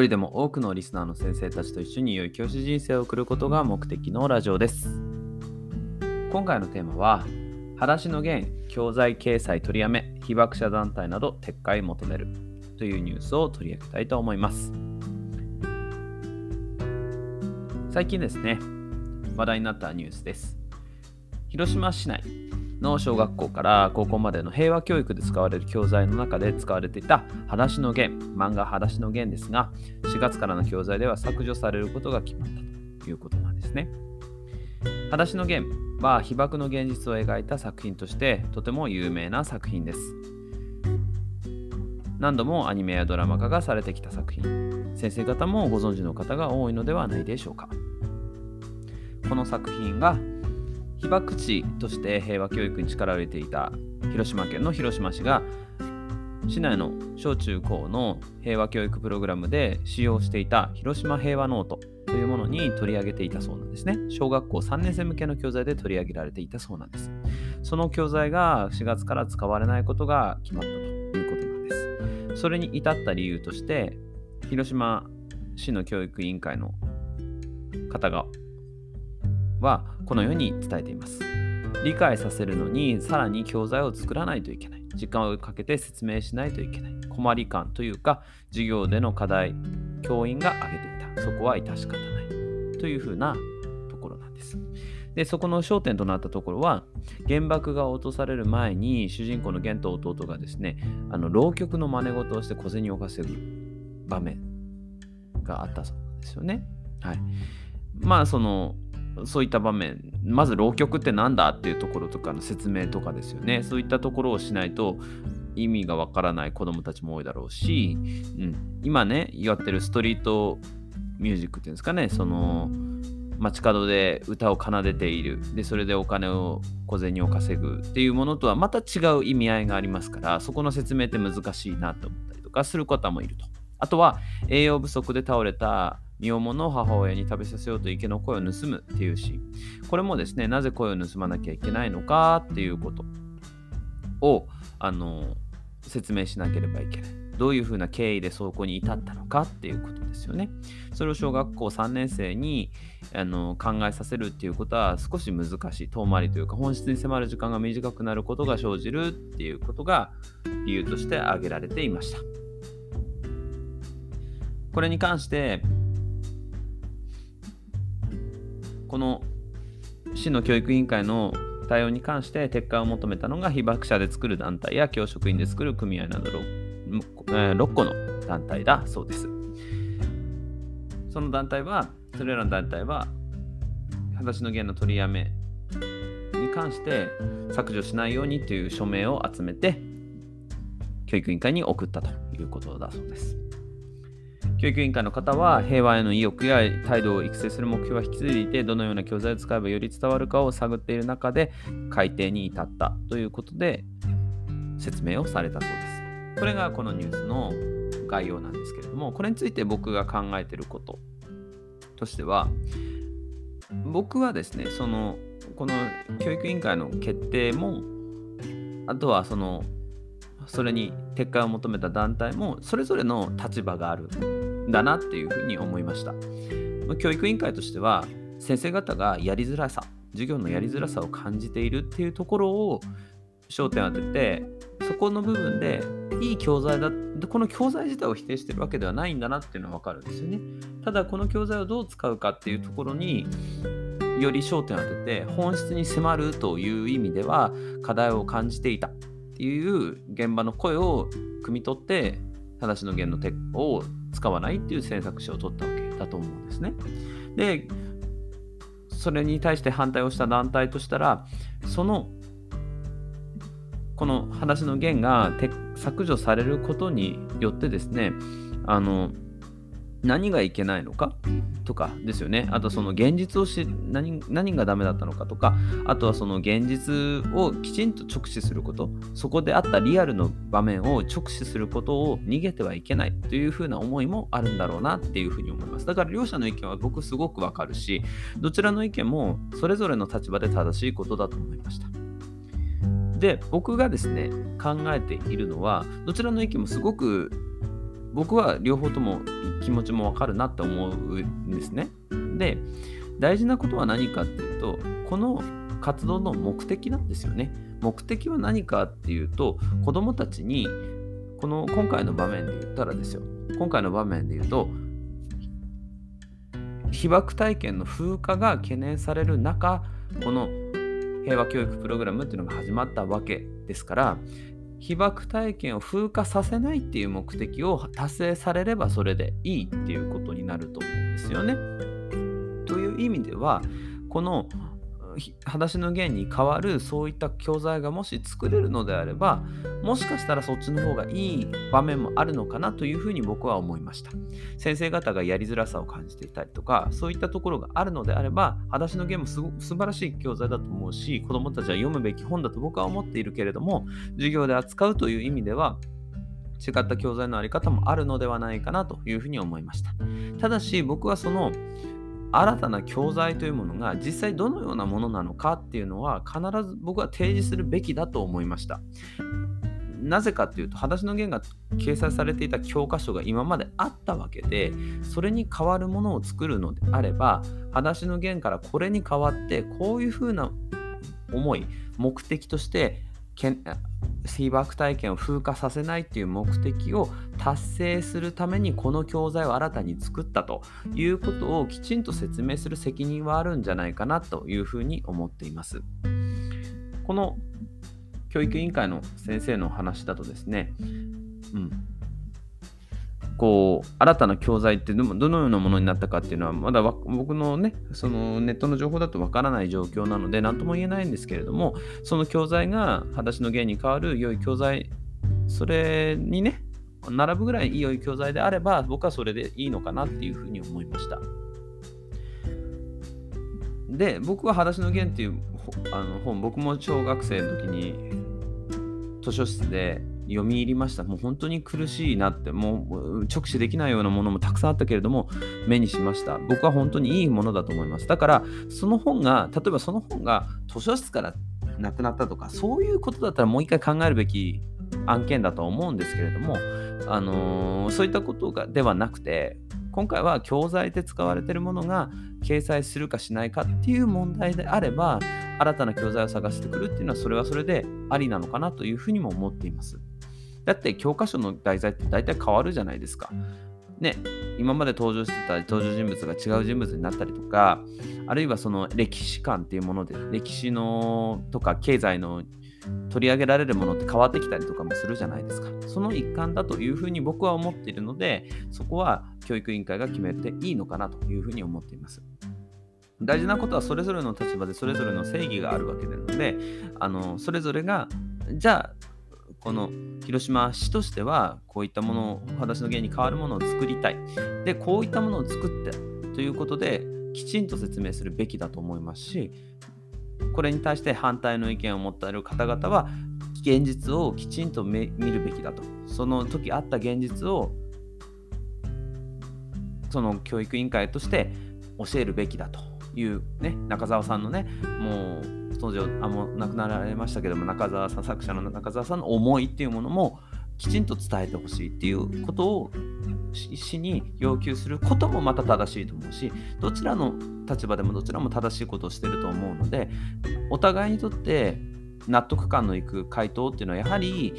人でも多くのリスナーの先生たちと一緒に良い教師人生を送ることが目的のラジオです。今回のテーマは、裸足の弦、教材掲載取りやめ、被爆者団体など撤回求めるというニュースを取り上げたいと思います。最近ですね、話題になったニュースです。広島市内の小学校から高校までの平和教育で使われる教材の中で使われていた裸足の弦、漫画裸足の弦ですが、4月からの教材では削除されることが決まったということなんですね。裸足の弦は被爆の現実を描いた作品としてとても有名な作品です。何度もアニメやドラマ化がされてきた作品。先生方もご存知の方が多いのではないでしょうか。この作品が被爆地として平和教育に力を入れていた広島県の広島市が市内の小中高の平和教育プログラムで使用していた広島平和ノートというものに取り上げていたそうなんですね。小学校3年生向けの教材で取り上げられていたそうなんです。その教材が4月から使われないことが決まったということなんです。それに至った理由として、広島市の教育委員会の方がはこのように伝えています。理解させるのにさらに教材を作らないといけない。時間をかけて説明しないといけない。困り感というか、授業での課題、教員が挙げていた。そこは致し方ない。というふうなところなんです。で、そこの焦点となったところは、原爆が落とされる前に、主人公の玄と弟がですね、あの浪曲の真似事をして小銭を稼ぐ場面があったそうなんですよね。はい。まあ、その、そういった場面まず浪曲って何だっていうところとかの説明とかですよね。そういったところをしないと意味がわからない子どもたちも多いだろうし、うん、今ねやってるストリートミュージックっていうんですかね。その街角で歌を奏でている。でそれでお金を小銭を稼ぐっていうものとはまた違う意味合いがありますからそこの説明って難しいなと思ったりとかする方もいると。あとは栄養不足で倒れた身重の母親に食べさせようと池の声を盗むっていうシーン。これもですね、なぜ声を盗まなきゃいけないのかっていうことを、あの、説明しなければいけない。どういうふうな経緯でそこに至ったのかっていうことですよね。それを小学校3年生にあの考えさせるっていうことは少し難しい。遠回りというか本質に迫る時間が短くなることが生じるっていうことが理由として挙げられていました。これに関してこの市の教育委員会の対応に関して撤回を求めたのが被爆者で作る団体や教職員で作る組合など 6, 6個の団体だそうです。その団体は、それらの団体は、裸足の弦の取りやめに関して削除しないようにという署名を集めて、教育委員会に送ったということだそうです。教育委員会の方は平和への意欲や態度を育成する目標は引き継いでいてどのような教材を使えばより伝わるかを探っている中で改定に至ったということで説明をされたそうです。これがこのニュースの概要なんですけれどもこれについて僕が考えてることとしては僕はですねそのこの教育委員会の決定もあとはそのそれに撤回を求めた団体もそれぞれの立場があるだなっていうふうに思いました。教育委員会としては先生方がやりづらさ授業のやりづらさを感じているっていうところを焦点を当ててそこの部分でいい教材だこの教材自体を否定してるわけではないんだなっていうのは分かるんですよねただこの教材をどう使うかっていうところにより焦点を当てて本質に迫るという意味では課題を感じていたっていう現場の声を汲み取って正しの弦の手を使わないっていう選択肢を取ったわけだと思うんですね。でそれに対して反対をした団体としたらそのこの話の弦が削除されることによってですねあの何がいけないのかとかですよね。あとその現実をし何何がダメだったのかとか、あとはその現実をきちんと直視すること、そこであったリアルの場面を直視することを逃げてはいけないというふうな思いもあるんだろうなっていうふうに思います。だから両者の意見は僕すごくわかるし、どちらの意見もそれぞれの立場で正しいことだと思いました。で、僕がですね、考えているのは、どちらの意見もすごく僕は両方とも気持ちもわかるなって思うんですね。で、大事なことは何かっていうと、この活動の目的なんですよね。目的は何かっていうと、子供たちに、この今回の場面で言ったらですよ、今回の場面で言うと、被爆体験の風化が懸念される中、この平和教育プログラムっていうのが始まったわけですから、被爆体験を風化させないっていう目的を達成されればそれでいいっていうことになると思うんですよね。という意味ではこの裸足の弦に代わるそういった教材がもし作れるのであればもしかしたらそっちの方がいい場面もあるのかなというふうに僕は思いました。先生方がやりづらさを感じていたりとかそういったところがあるのであれば裸足の弦もす素晴らしい教材だと思うし子どもたちは読むべき本だと僕は思っているけれども授業で扱うという意味では違った教材のあり方もあるのではないかなというふうに思いました。ただし僕はその新たな教材というものが実際どのようなものなのかっていうのは必ず僕は提示するべきだと思いました。なぜかっていうと、裸足の弦が掲載されていた教科書が今まであったわけで、それに代わるものを作るのであれば、裸足の弦からこれに代わって、こういうふうな思い、目的としてけん被爆体験を風化させないっていう目的を達成するためにこの教材を新たに作ったということをきちんと説明する責任はあるんじゃないかなというふうに思っています。この教育委員会の先生の話だとですね、うん、こう新たな教材ってどのようなものになったかっていうのはまだ僕のねそのネットの情報だとわからない状況なので何とも言えないんですけれどもその教材が裸足の芸に代わる良い教材それにね並ぶぐらい良い教材であれば僕はそれでいいのかなっていうふうに思いました。で僕は「裸足の弦」っていうあの本僕も小学生の時に図書室で読み入りました。もう本当に苦しいなって、もう直視できないようなものもたくさんあったけれども、目にしました。僕は本当にいいものだと思います。だから、その本が、例えばその本が図書室からなくなったとか、そういうことだったらもう一回考えるべき案件だと思うんですけれども、あのー、そういったことがではなくて、今回は教材で使われているものが掲載するかしないかっていう問題であれば、新たな教材を探してくるっていうのはそれはそれでありなのかなというふうにも思っています。だって教科書の題材って大体変わるじゃないですか。ね、今まで登場してた登場人物が違う人物になったりとか、あるいはその歴史観っていうもので、歴史のとか経済の取り上げられるものって変わってきたりとかもするじゃないですか。その一環だというふうに僕は思っているので、そこは教育委員会が決めていいのかなというふうに思っています。大事なことはそれぞれの立場でそれぞれの正義があるわけなので、あのそれぞれがじゃあこの広島市としてはこういったものを裸足の芸に変わるものを作りたい。でこういったものを作ってということできちんと説明するべきだと思いますしこれに対して反対の意見を持っている方々は現実をきちんと見るべきだと。その時あった現実をその教育委員会として教えるべきだというね中澤さんのねもう当時あもう亡くなられましたけども中澤さん作者の中澤さんの思いっていうものもきちんと伝えてほしいっていうことを市に要求することもまた正しいと思うしどちらの立場でもどちらも正しいことをしてると思うのでお互いにとって納得感のいく回答っていうのはやはり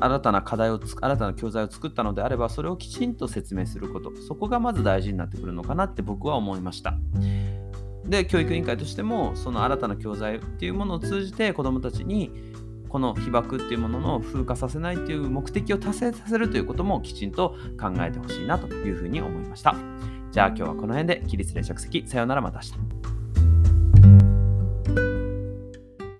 新たな課題を新たな教材を作ったのであればそれをきちんと説明することそこがまず大事になってくるのかなって僕は思いました。で教育委員会としてもその新たな教材っていうものを通じて子どもたちにこの被爆っていうものの風化させないっていう目的を達成させるということもきちんと考えてほしいなというふうに思いました。じゃあ今日はこの辺で起立連着席さようならまた明日。